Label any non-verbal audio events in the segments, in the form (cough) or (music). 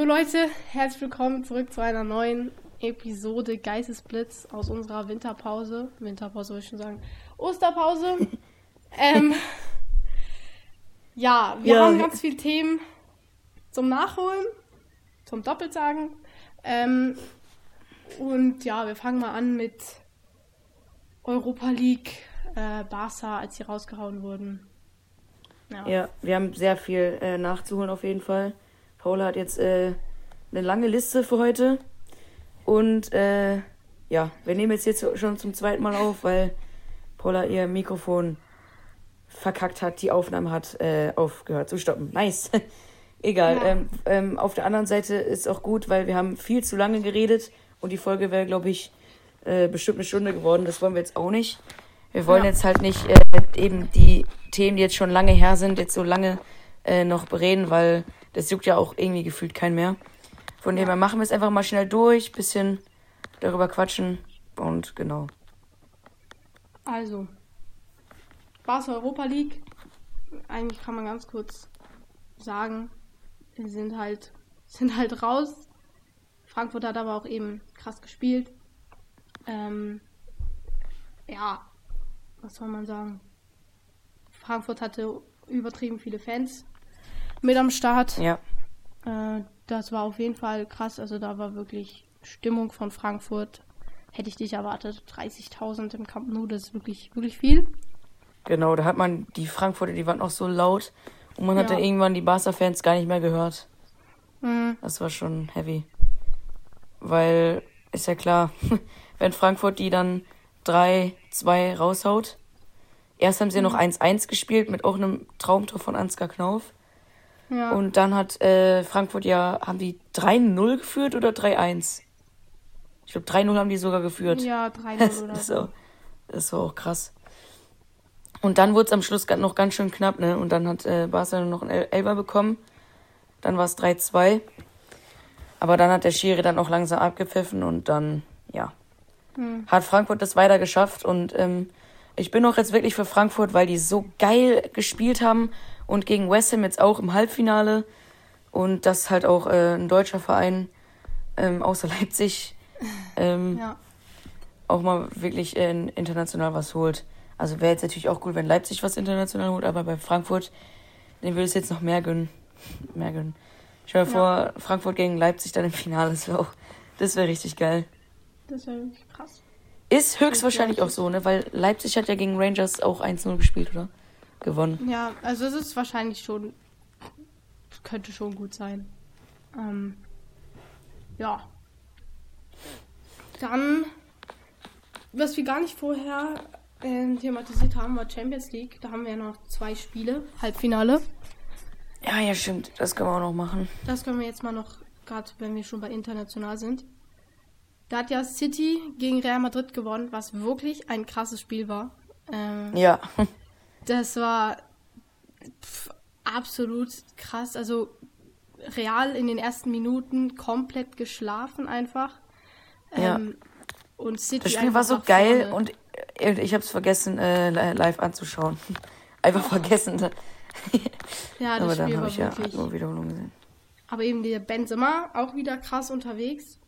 Jo Leute, herzlich willkommen zurück zu einer neuen Episode Geistesblitz aus unserer Winterpause. Winterpause würde ich schon sagen. Osterpause. (laughs) ähm, ja, wir Ja. haben ganz viele Themen zum Nachholen, zum Doppelsagen. Ähm, und ja, wir fangen mal an mit Europa League, äh, Barca, als sie rausgehauen wurden. Ja. Ja, wir haben sehr viel äh, nachzuholen auf jeden Fall. Paula hat jetzt äh, eine lange Liste für heute. Und äh, ja, wir nehmen jetzt jetzt schon zum zweiten Mal auf, weil Paula ihr Mikrofon verkackt hat, die Aufnahme hat äh, aufgehört zu stoppen. Nice. (laughs) Egal. Ja. Ähm, ähm, auf der anderen Seite ist auch gut, weil wir haben viel zu lange geredet und die Folge wäre, glaube ich, äh, bestimmt eine Stunde geworden. Das wollen wir jetzt auch nicht. Wir wollen Ja. jetzt halt nicht äh, eben die Themen, die jetzt schon lange her sind, jetzt so lange äh, noch bereden, weil das juckt ja auch irgendwie gefühlt keinen mehr. Von dem her machen wir es einfach mal schnell durch, bisschen darüber quatschen und genau. Also, Barca Europa League. Eigentlich kann man ganz kurz sagen, wir sind halt, (laughs) sind halt raus. Frankfurt hat aber auch eben krass gespielt. Ähm, ja, was soll man sagen? Frankfurt hatte übertrieben viele Fans mit am Start. Ja, Äh, das war auf jeden Fall krass. Also da war wirklich Stimmung von Frankfurt. Hätte ich nicht erwartet. 30.000 im Camp Nou, das ist wirklich, wirklich viel. genau. Da hat man die Frankfurter, die waren auch so laut und man hatte Ja. irgendwann die Barca-Fans gar nicht mehr gehört. Mhm. Das war schon heavy. Weil, ist ja klar, (laughs) wenn Frankfurt die dann 3-2 raushaut. Erst haben sie noch 1-1 gespielt mit auch einem Traumtor von Ansgar Knauf. Ja. Und dann hat äh, Frankfurt ja, haben die 3-0 geführt oder 3-1? Ich glaube 3-0 haben die sogar geführt. ja, (laughs) 3-0 Das, oder das, so. war, das war auch krass. Und dann wurde es am Schluss noch ganz schön knapp, ne? Und dann hat äh, Barca noch einen El Elfer bekommen. Dann war es 3-2. Aber dann hat der Schiri dann auch langsam abgepfiffen und dann, ja, Hm. hat Frankfurt das weiter geschafft. Und ähm, ich bin auch jetzt wirklich für Frankfurt, weil die so geil gespielt haben und gegen West Ham jetzt auch im Halbfinale. Und das halt auch äh, ein deutscher Verein ähm, außer (laughs) Leipzig ähm, Ja. auch mal wirklich äh, international was holt. Also wäre jetzt natürlich auch gut, wenn Leipzig was international holt, aber bei Frankfurt, den würde es jetzt noch mehr gönnen. (laughs) Mehr gönnen. Stell dir Ja. vor, Frankfurt gegen Leipzig dann im Finale, das wäre auch, das wäre richtig geil. Das wäre wirklich krass. Ist höchstwahrscheinlich auch so, ne? Weil Leipzig hat ja gegen Rangers auch 1-0 gespielt, oder? Gewonnen. Ja, also es ist wahrscheinlich schon, könnte schon gut sein. Ähm, ja. Dann, was wir gar nicht vorher ähm, thematisiert haben, war Champions League. Da haben wir ja noch zwei Spiele, Halbfinale. Ja, ja, stimmt. Das können wir auch noch machen. Das können wir jetzt mal noch, gerade wenn wir schon bei international sind. Da hat ja City gegen Real Madrid gewonnen, was wirklich ein krasses Spiel war. Ähm, Ja. Das war pf, absolut krass. Also Real in den ersten Minuten komplett geschlafen einfach. Ja. Ähm, und City Das Spiel war so geil vorne. und äh, ich habe es vergessen, äh, li- live anzuschauen. (laughs) Einfach vergessen. ja, (laughs) das aber dann habe ich ja nur Wiederholung gesehen. Aber eben der Benzema auch wieder krass unterwegs.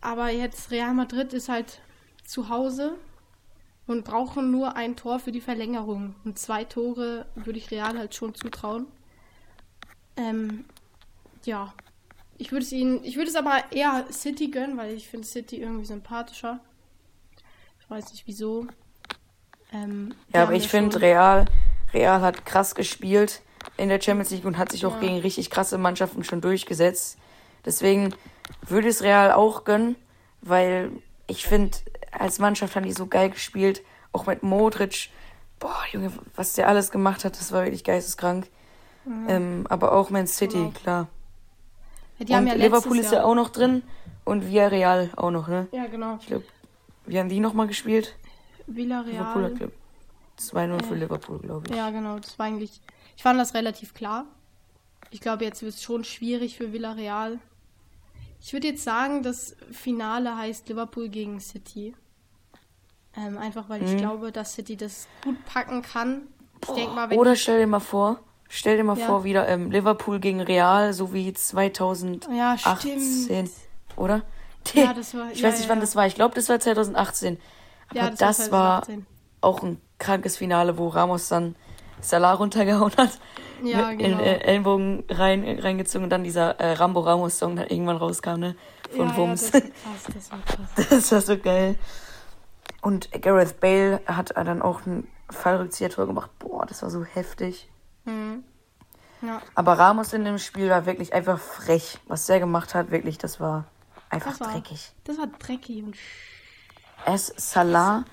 Aber jetzt Real Madrid ist halt zu Hause und brauchen nur ein Tor für die Verlängerung. Und zwei Tore würde ich Real halt schon zutrauen. Ähm, ja. Ich würde es ihnen, ich würde es aber eher City gönnen, weil ich finde City irgendwie sympathischer. Ich weiß nicht wieso. Ähm, Ja, aber ich finde, Real, Real hat krass gespielt in der Champions League und hat sich auch Ja. gegen richtig krasse Mannschaften schon durchgesetzt. Deswegen würde ich es Real auch gönnen, weil ich finde, als Mannschaft haben die so geil gespielt. Auch mit Modric. Boah, Junge, was der alles gemacht hat, das war wirklich geisteskrank. Ähm, aber auch Man City, Genau. Ja, klar. haben und ja Liverpool ist ja auch noch drin und Villarreal auch noch, ne? Ja, genau. Ich glaube, wie haben die nochmal gespielt? Villarreal. Liverpool hat, glaub, 2-0 für Äh, Liverpool, glaube ich. Ja, genau. Das war eigentlich. Ich fand das relativ klar. Ich glaube, jetzt wird es schon schwierig für Villarreal. Ich würde jetzt sagen, das Finale heißt Liverpool gegen City. Ähm, einfach weil ich Mhm. glaube, dass City das gut packen kann. Ich denke mal, wenn Oder stell dir mal vor, Stell dir mal Ja. vor, wieder ähm, Liverpool gegen Real, so wie 2018, Ja, oder? (laughs) Ja, das war- ich ja, weiß nicht, wann das war. Ich glaube, das war 2018. Aber das, das war 2018. auch ein krankes Finale, wo Ramos dann Salah runtergehauen hat. Ja, mit genau. In äh, Ellenbogen rein, reingezogen und dann dieser äh, Rambo Ramos Song dann irgendwann rauskam, ne? Von ja, Wums. Ja, das krass, (laughs) das war krass. Das war so geil. Und Gareth Bale hat dann auch ein Fallrückzieher-Tor gemacht. Boah, das war so heftig. Mhm. Ja, Aber Ramos in dem Spiel war wirklich einfach frech. Was der gemacht hat, wirklich, das war einfach das war, dreckig. das war dreckig und Erst Salah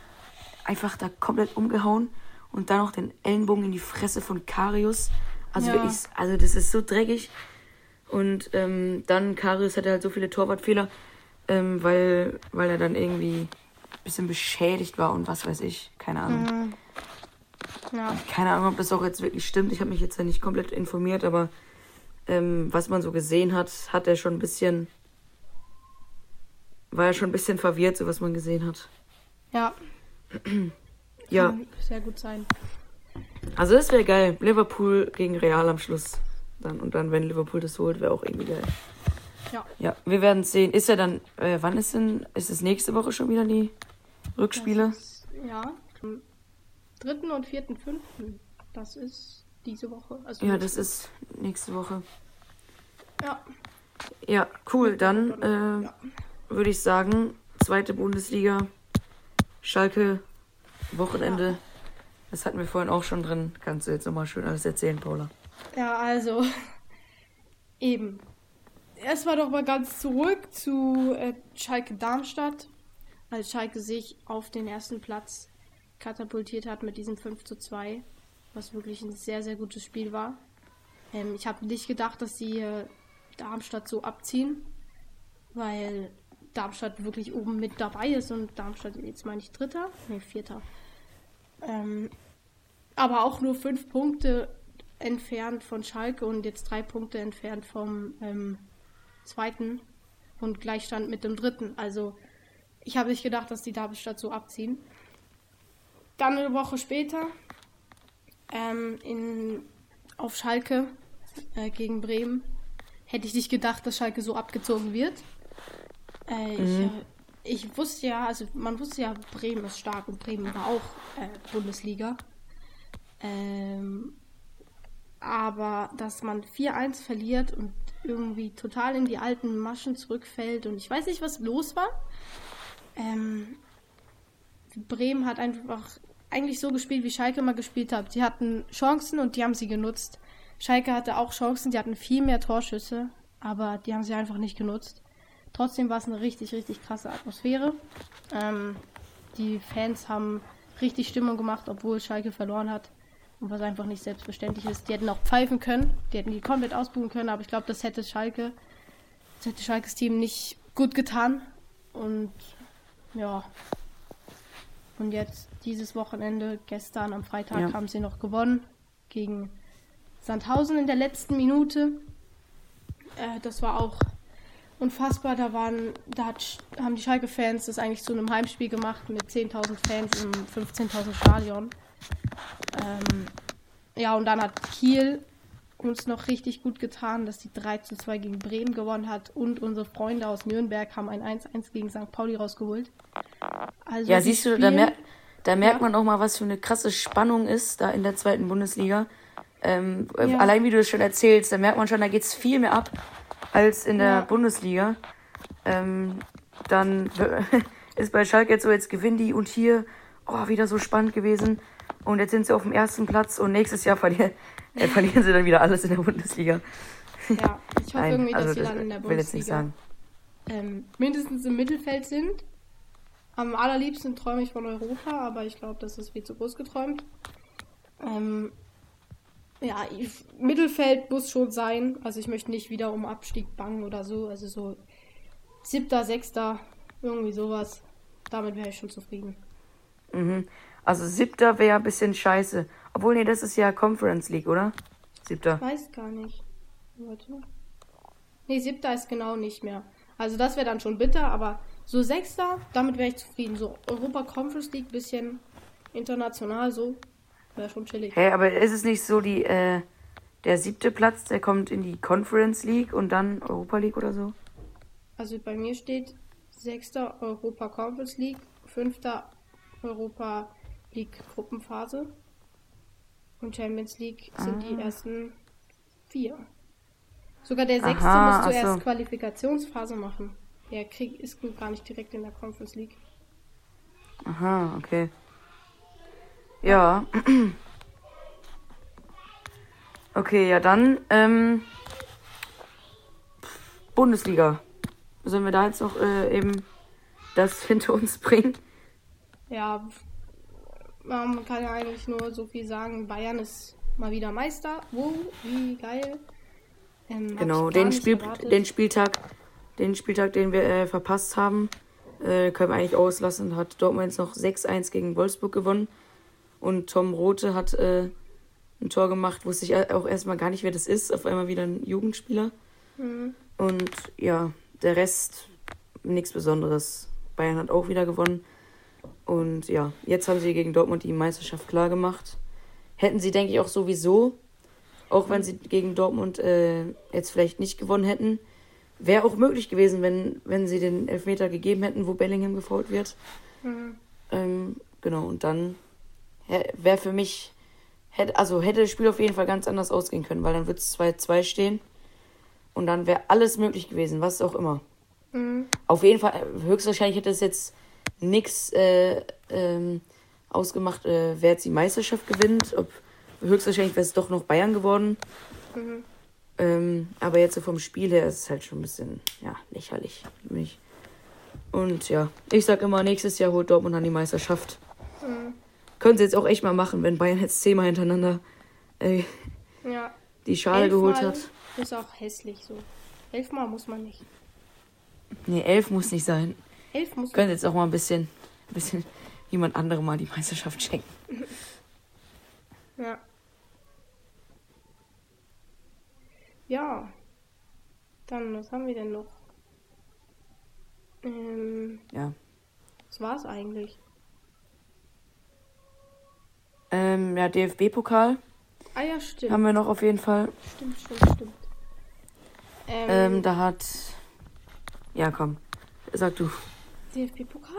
einfach da komplett umgehauen und dann noch den Ellenbogen in die Fresse von Karius. Also Ja. wirklich, also das ist so dreckig. Und ähm, dann Karius hatte halt so viele Torwartfehler, ähm, weil, weil er dann irgendwie ein bisschen beschädigt war und was weiß ich. Keine Ahnung. Mhm. ja, Keine Ahnung, ob das auch jetzt wirklich stimmt. Ich habe mich jetzt ja nicht komplett informiert, aber ähm, was man so gesehen hat, hat er schon ein bisschen. War er schon ein bisschen verwirrt, so was man gesehen hat. ja, (clears throat) Ja, kann sehr gut sein. also das wäre geil. Liverpool gegen Real am Schluss. Dann, und dann, wenn Liverpool das holt, wäre auch irgendwie geil. Ja. Ja, wir werden es sehen. Ist ja dann, äh, wann ist denn, ist es nächste Woche schon wieder die Rückspiele? Ist, ja, am 3. und 4. 5. Das ist diese Woche. Also Ja, das ist nächste Woche. Ja, Ja, cool. Dann äh, Ja. würde ich sagen, zweite Bundesliga, Schalke, Wochenende. Das hatten wir vorhin auch schon drin. Kannst du jetzt nochmal schön alles erzählen, Paula? ja, also eben. Erstmal doch mal ganz zurück zu äh, Schalke Darmstadt, als Schalke sich auf den ersten Platz katapultiert hat mit diesem 5 zu 2, was wirklich ein sehr, sehr gutes Spiel war. Ähm, ich habe nicht gedacht, dass sie äh, Darmstadt so abziehen, weil Darmstadt wirklich oben mit dabei ist und Darmstadt, jetzt meine ich Dritter, nee, Vierter. Ähm, aber auch nur fünf Punkte entfernt von Schalke und jetzt drei Punkte entfernt vom ähm, zweiten und Gleichstand mit dem dritten. Also ich habe nicht gedacht, dass die Darmstadt so abziehen. Dann eine Woche später ähm, in, auf Schalke äh, gegen Bremen hätte ich nicht gedacht, dass Schalke so abgezogen wird. Äh, ich, Mhm. äh, ich wusste ja, also man wusste ja, Bremen ist stark und Bremen war auch äh, Bundesliga. Ähm, aber dass man 4-1 verliert und irgendwie total in die alten Maschen zurückfällt und ich weiß nicht, was los war. Ähm, Bremen hat einfach eigentlich so gespielt, wie Schalke mal gespielt hat. Sie hatten Chancen und die haben sie genutzt. Schalke hatte auch Chancen, die hatten viel mehr Torschüsse, aber die haben sie einfach nicht genutzt. Trotzdem war es eine richtig, richtig krasse Atmosphäre. Ähm, die Fans haben richtig Stimmung gemacht, obwohl Schalke verloren hat. Und was einfach nicht selbstverständlich ist. Die hätten auch pfeifen können, die hätten die komplett ausbuchen können, aber ich glaube, das hätte Schalke, das hätte Schalkes Team nicht gut getan. Und ja. Und jetzt dieses Wochenende, gestern am Freitag, Ja. haben sie noch gewonnen gegen Sandhausen in der letzten Minute. Äh, das war auch unfassbar. Da waren, da hat, haben die Schalke-Fans das eigentlich zu einem Heimspiel gemacht mit 10.000 Fans im 15.000 Stadion. Ähm, ja, und dann hat Kiel uns noch richtig gut getan, dass die 3 zu 2 gegen Bremen gewonnen hat und unsere Freunde aus Nürnberg haben ein 1-1 gegen St. Pauli rausgeholt. Also Ja, siehst du, da, mer da merkt Ja. man auch mal, was für eine krasse Spannung ist da in der zweiten Bundesliga. Ähm, äh, Ja. Allein wie du das schon erzählst, da merkt man schon, da geht's viel mehr ab als in der Ja. Bundesliga. Ähm, dann (laughs) ist bei Schalke jetzt so, jetzt gewinnen die und hier, oh, wieder so spannend gewesen. Und jetzt sind sie auf dem ersten Platz und nächstes Jahr verlieren, äh, (laughs) verlieren sie dann wieder alles in der Bundesliga. Ja, ich hoffe irgendwie, dass also sie das dann in der will jetzt nicht Bundesliga sagen. ähm, mindestens im Mittelfeld sind. Am allerliebsten träume ich von Europa, aber ich glaube, das ist viel zu groß geträumt. Ähm, ja, Mittelfeld muss schon sein. Also ich möchte nicht wieder um Abstieg bangen oder so. Also so siebter, sechster, irgendwie sowas. Damit wäre ich schon zufrieden. Mhm. Also siebter wäre ein bisschen scheiße. Obwohl, nee, das ist ja Conference League, oder? Siebter. Ich weiß gar nicht. Warte. Nee, siebter ist genau nicht mehr. Also das wäre dann schon bitter, aber so sechster, damit wäre ich zufrieden. So Europa Conference League, bisschen international so, wäre schon chillig. Hä, aber ist es nicht so, die, äh, der siebte Platz, der kommt in die Conference League und dann Europa League oder so? Also bei mir steht sechster Europa Conference League, fünfter Europa League Gruppenphase und Champions League sind die Ah. ersten vier. Sogar der sechste Aha, musst du ach so. erst Qualifikationsphase machen. Der Krieg ist gar nicht direkt in der Conference League. Aha, okay. Ja. Okay, ja dann, ähm, Bundesliga. Sollen wir da jetzt noch äh, eben das (laughs) hinter uns bringen? Ja, man kann ja eigentlich nur so viel sagen. Bayern ist mal wieder Meister. Wow, wie geil. Ähm, Genau, den, Spiel, den Spieltag, den Spieltag, den wir äh, verpasst haben, äh, können wir eigentlich auslassen. Hat Dortmund jetzt noch 6-1 gegen Wolfsburg gewonnen. Und Tom Rote hat äh, ein Tor gemacht, wusste ich auch erstmal gar nicht, wer das ist. Auf einmal wieder ein Jugendspieler. Mhm. Und ja, der Rest nichts Besonderes. Bayern hat auch wieder gewonnen. Und ja, jetzt haben sie gegen Dortmund die Meisterschaft klar gemacht. Hätten sie, denke ich, auch sowieso, auch wenn sie gegen Dortmund äh, jetzt vielleicht nicht gewonnen hätten, wäre auch möglich gewesen, wenn, wenn sie den Elfmeter gegeben hätten, wo Bellingham gefault wird. Mhm. Ähm, genau, und dann wäre für mich, hätte, also hätte das Spiel auf jeden Fall ganz anders ausgehen können, weil dann würde es 2-2 stehen und dann wäre alles möglich gewesen, was auch immer. Mhm. Auf jeden Fall, äh, höchstwahrscheinlich hätte es jetzt nichts äh, ähm, ausgemacht, äh, wer jetzt die Meisterschaft gewinnt. Ob, höchstwahrscheinlich wäre es doch noch Bayern geworden. Mhm. Ähm, aber jetzt so vom Spiel her ist es halt schon ein bisschen, ja, lächerlich für mich. Und ja, ich sag immer, nächstes Jahr holt Dortmund dann die Meisterschaft. Können sie jetzt auch echt mal machen, wenn Bayern jetzt zehnmal hintereinander äh, Ja, die Schale geholt elfmal hat. Ist auch hässlich so. Elfmal muss man nicht. Nee, elf muss nicht sein. Elf muss. Können jetzt auch mal ein bisschen, ein bisschen jemand anderem mal die Meisterschaft schenken. (laughs) Ja. Ja. Dann, was haben wir denn noch? Ähm, Ja. das war's eigentlich. Ähm, ja, DFB-Pokal Ah ja, stimmt. haben wir noch auf jeden Fall. Stimmt, stimmt, stimmt. Ähm, Ähm, da hat. Ja, komm. Sag du. DFB-Pokal?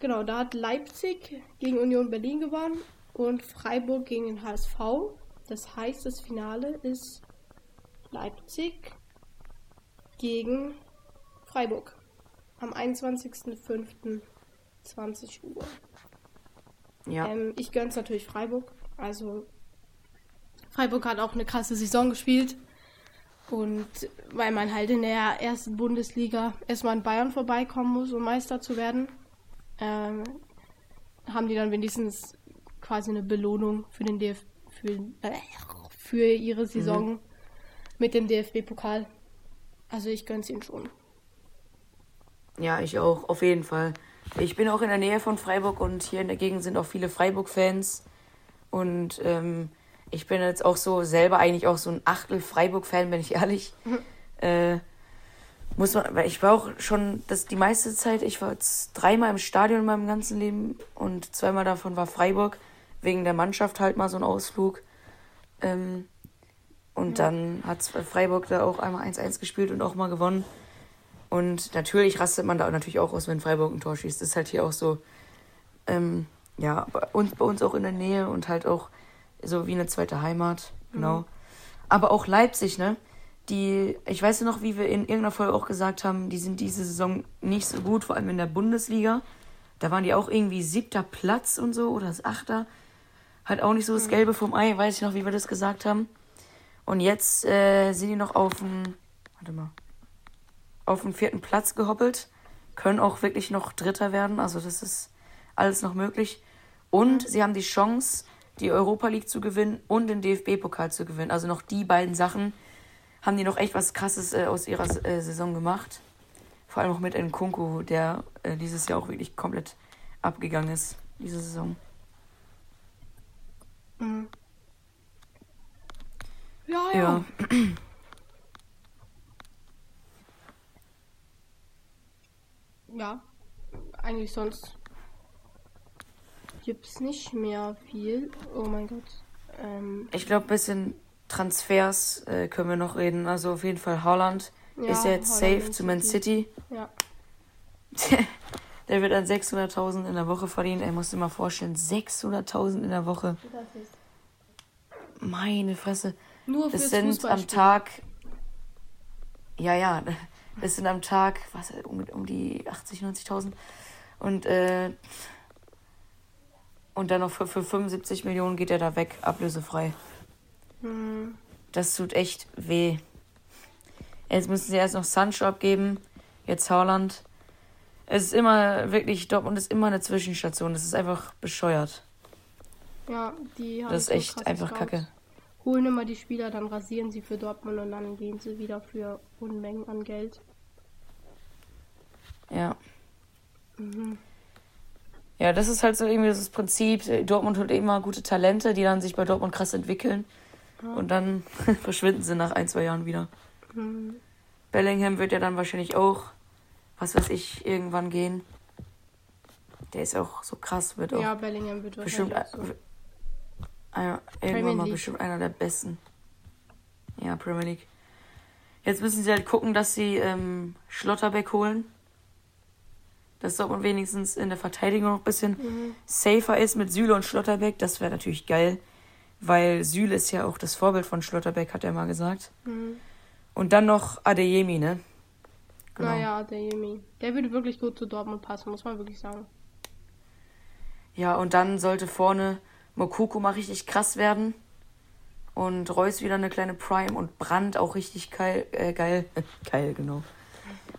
Genau, da hat Leipzig gegen Union Berlin gewonnen und Freiburg gegen den HSV. Das heißt, das Finale ist Leipzig gegen Freiburg am 21.05.20 Uhr. Ja. Ähm, ich gönn's natürlich Freiburg. Also Freiburg hat auch eine krasse Saison gespielt. Und weil man halt in der ersten Bundesliga erstmal in Bayern vorbeikommen muss, um Meister zu werden, ähm, haben die dann wenigstens quasi eine Belohnung für den DF für, äh, für ihre Saison mit dem DFB-Pokal. Also ich gönn's ihnen schon. Ja, ich auch, auf jeden Fall. Ich bin auch in der Nähe von Freiburg und hier in der Gegend sind auch viele Freiburg-Fans. Und ähm, ich bin jetzt auch so selber eigentlich auch so ein Achtel Freiburg-Fan, bin ich ehrlich. äh, muss man, weil ich war auch schon das die meiste Zeit, ich war jetzt dreimal im Stadion in meinem ganzen Leben und zweimal davon war Freiburg, wegen der Mannschaft halt mal so ein Ausflug. Ähm, und dann hat Freiburg da auch einmal 1-1 gespielt und auch mal gewonnen. Und natürlich rastet man da natürlich auch aus, wenn Freiburg ein Tor schießt. Das ist halt hier auch so, ähm, ja, bei uns, bei uns auch in der Nähe und halt auch so wie eine zweite Heimat, genau. Aber auch Leipzig, ne? Die, ich weiß ja noch, wie wir in irgendeiner Folge auch gesagt haben, die sind diese Saison nicht so gut, vor allem in der Bundesliga. Da waren die auch irgendwie siebter Platz und so oder das achter. Halt auch nicht so das Gelbe vom Ei, weiß ich noch, wie wir das gesagt haben. Und jetzt äh, sind die noch auf dem, warte mal, auf den vierten Platz gehoppelt. Können auch wirklich noch Dritter werden. Also das ist alles noch möglich. Und sie haben die Chance, die Europa League zu gewinnen und den DFB-Pokal zu gewinnen. Also noch die beiden Sachen haben die noch echt was Krasses äh, aus ihrer äh, Saison gemacht. Vor allem auch mit Nkunku, der äh, dieses Jahr auch wirklich komplett abgegangen ist, diese Saison. Mhm. Ja, ja. Ja. (clears throat) Ja, eigentlich sonst gibt's nicht mehr viel. Oh mein Gott. Ähm, Ich glaube, bisschen Transfers äh, können wir noch reden. Also auf jeden Fall Haaland ist ja jetzt Holland safe zu Man City. Ja. (laughs) Der wird dann 600.000 in der Woche verdienen. Er muss sich mal vorstellen, 600.000 in der Woche. Das ist Meine Fresse. nur Das fürs sind am. Tag. Ja, ja. Das sind am Tag, was, um, um die 80, 90.000. Und, äh, und dann noch für, für 75 Millionen geht er da weg, ablösefrei. Hm. Das tut echt weh. Jetzt müssen sie erst noch Sancho abgeben. Jetzt Haaland. Es ist immer wirklich, Dortmund ist immer eine Zwischenstation. Das ist einfach bescheuert. Ja, die haben Das ist echt einfach Scouts. kacke. Holen immer die Spieler, dann rasieren sie für Dortmund und dann gehen sie wieder für Unmengen an Geld. Ja. Mhm. Ja, das ist halt so irgendwie das Prinzip. Dortmund holt immer gute Talente, die dann sich bei Dortmund krass entwickeln. Ja. Und dann (laughs) verschwinden sie nach ein, zwei Jahren wieder. Mhm. Bellingham wird ja dann wahrscheinlich auch, was weiß ich, irgendwann gehen. Der ist auch so krass, wird auch Ja, Bellingham wird bestimmt wahrscheinlich auch so. äh, Premier irgendwann mal bestimmt einer der besten. Ja, Premier League. Jetzt müssen sie halt gucken, dass sie ähm, Schlotterbeck holen. Dass Dortmund wenigstens in der Verteidigung noch ein bisschen Mhm. safer ist mit Süle und Schlotterbeck. Das wäre natürlich geil. Weil Süle ist ja auch das Vorbild von Schlotterbeck, hat er mal gesagt. Mhm. Und dann noch Adeyemi, ne? Genau. Naja, Jimmy. Der würde wirklich gut zu Dortmund passen, muss man wirklich sagen. Ja, und dann sollte vorne Mokoko mal richtig krass werden. Und Reus wieder eine kleine Prime und Brandt auch richtig geil. Äh, geil. (laughs) geil, genau.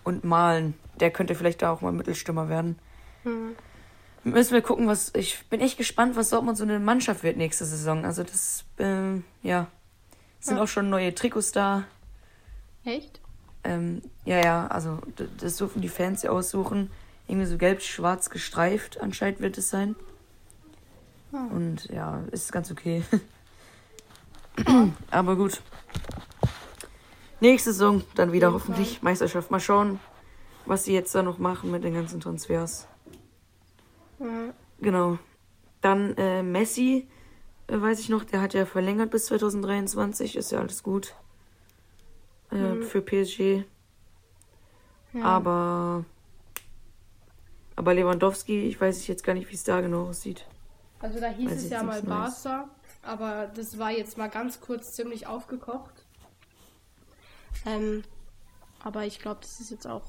Und Malen. Der könnte vielleicht da auch mal Mittelstürmer werden. Mhm. Müssen wir gucken, was. Ich bin echt gespannt, was Dortmund so eine Mannschaft wird nächste Saison. Also, das. Ähm, ja. Sind Ja. auch schon neue Trikots da. Echt? Ähm, ja, ja, also das dürfen die Fans ja aussuchen. Irgendwie so gelb-schwarz gestreift anscheinend wird es sein. Ah. Und ja, ist ganz okay. (laughs) (clears throat) Aber gut. Nächste Saison dann wieder jeden hoffentlich Meisterschaft. Mal schauen, was sie jetzt da noch machen mit den ganzen Transfers. Mhm. Genau. Dann äh, Messi, äh, weiß ich noch, der hat ja verlängert bis 2023. Ist ja alles gut. Äh, Mhm. Für PSG. Ja. Aber. Aber Lewandowski, ich weiß jetzt gar nicht, wie es da genau aussieht. Also da hieß Weiß es ja mal nichts Neues. Aber das war jetzt mal ganz kurz ziemlich aufgekocht. Ähm, aber ich glaube, das ist jetzt auch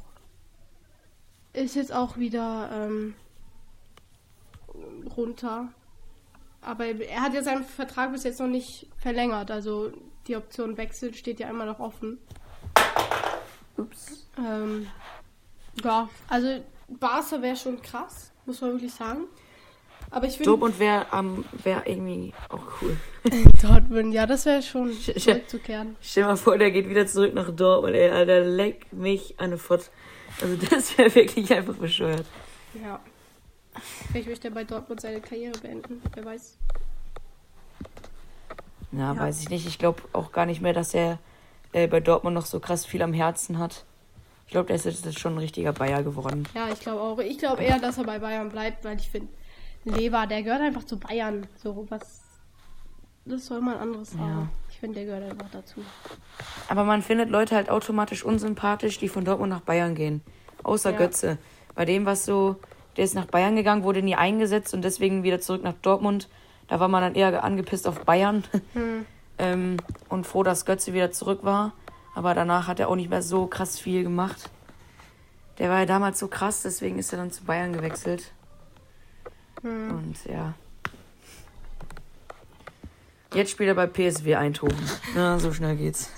ist jetzt auch wieder ähm, runter. Aber er hat ja seinen Vertrag bis jetzt noch nicht verlängert, also die Option Wechsel steht ja immer noch offen. Ups. Ähm, ja, also Barca wäre schon krass, muss man wirklich sagen. Aber ich finde Dortmund wäre ähm, wär irgendwie auch cool. (laughs) Dortmund, ja, das wäre schon sch- zurückzukehren. Stell dir mal vor, der geht wieder zurück nach Dortmund, ey, Alter, leck mich an eine Fott. Also (laughs) das wäre wirklich einfach bescheuert. Ja. Vielleicht möchte er bei Dortmund seine Karriere beenden, wer weiß. Na, Ja. weiß ich nicht. Ich glaube auch gar nicht mehr, dass er äh, bei Dortmund noch so krass viel am Herzen hat. Ich glaube, der ist jetzt schon ein richtiger Bayer geworden. Ja, ich glaube auch. Ich glaube eher, dass er bei Bayern bleibt, weil ich finde, Lever, der gehört einfach zu Bayern. So was. Das soll man anderes Ja. sagen. Ich finde, der gehört einfach dazu. Aber man findet Leute halt automatisch unsympathisch, die von Dortmund nach Bayern gehen. Außer Ja. Götze. Bei dem, was so, der ist nach Bayern gegangen, wurde nie eingesetzt und deswegen wieder zurück nach Dortmund. Da war man dann eher angepisst auf Bayern (laughs) Hm. ähm, und froh, dass Götze wieder zurück war. Aber danach hat er auch nicht mehr so krass viel gemacht. Der war ja damals so krass, deswegen ist er dann zu Bayern gewechselt. Hm. Und ja. Jetzt spielt er bei PSW Eindhoven. (laughs) Na, so schnell geht's.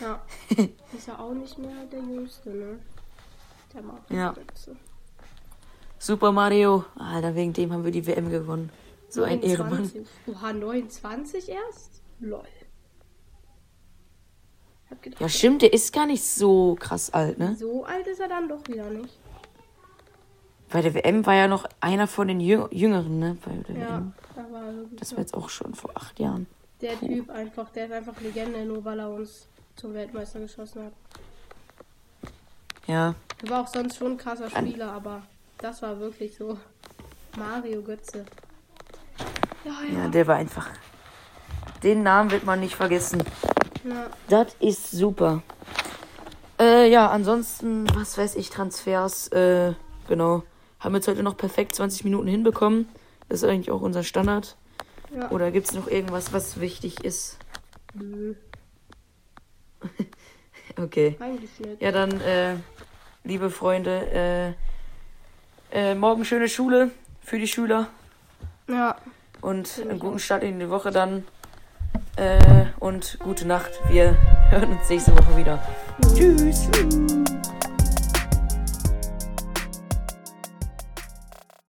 Ja. (laughs) Ist ja auch nicht mehr der Jüngste, ne? Der macht Ja. Super Mario. Alter, wegen dem haben wir die WM gewonnen. So ein Ehrenmann. 29. Oha, 29 erst? Lol. Gedacht, Ja, stimmt, der ist gar nicht so krass alt, ne? so alt ist er dann doch wieder nicht. Bei der WM war ja noch einer von den Jüng Jüngeren, ne? Ja, aber Das war jetzt auch schon vor acht Jahren. der Typ einfach, der ist einfach Legende, nur weil er uns zum Weltmeister geschossen hat. Ja. Er war auch sonst schon ein krasser Spieler, aber das war wirklich so. Mario Götze. Ja, ja. Ja, der war einfach. Den Namen wird man nicht vergessen. Ja. Das ist super. Äh, ja, ansonsten, was weiß ich, Transfers, äh, genau. Haben wir jetzt heute noch perfekt 20 Minuten hinbekommen. Das ist eigentlich auch unser Standard. Ja. Oder gibt es noch irgendwas, was wichtig ist? Nö, (laughs) Okay. eigentlich nicht. Ja, dann, äh, liebe Freunde, äh, äh, morgen schöne Schule für die Schüler Ja. und einen guten. Start in die Woche dann. Äh, und gute Nacht. Wir hören uns nächste Woche wieder. Tschüss. Tschüss.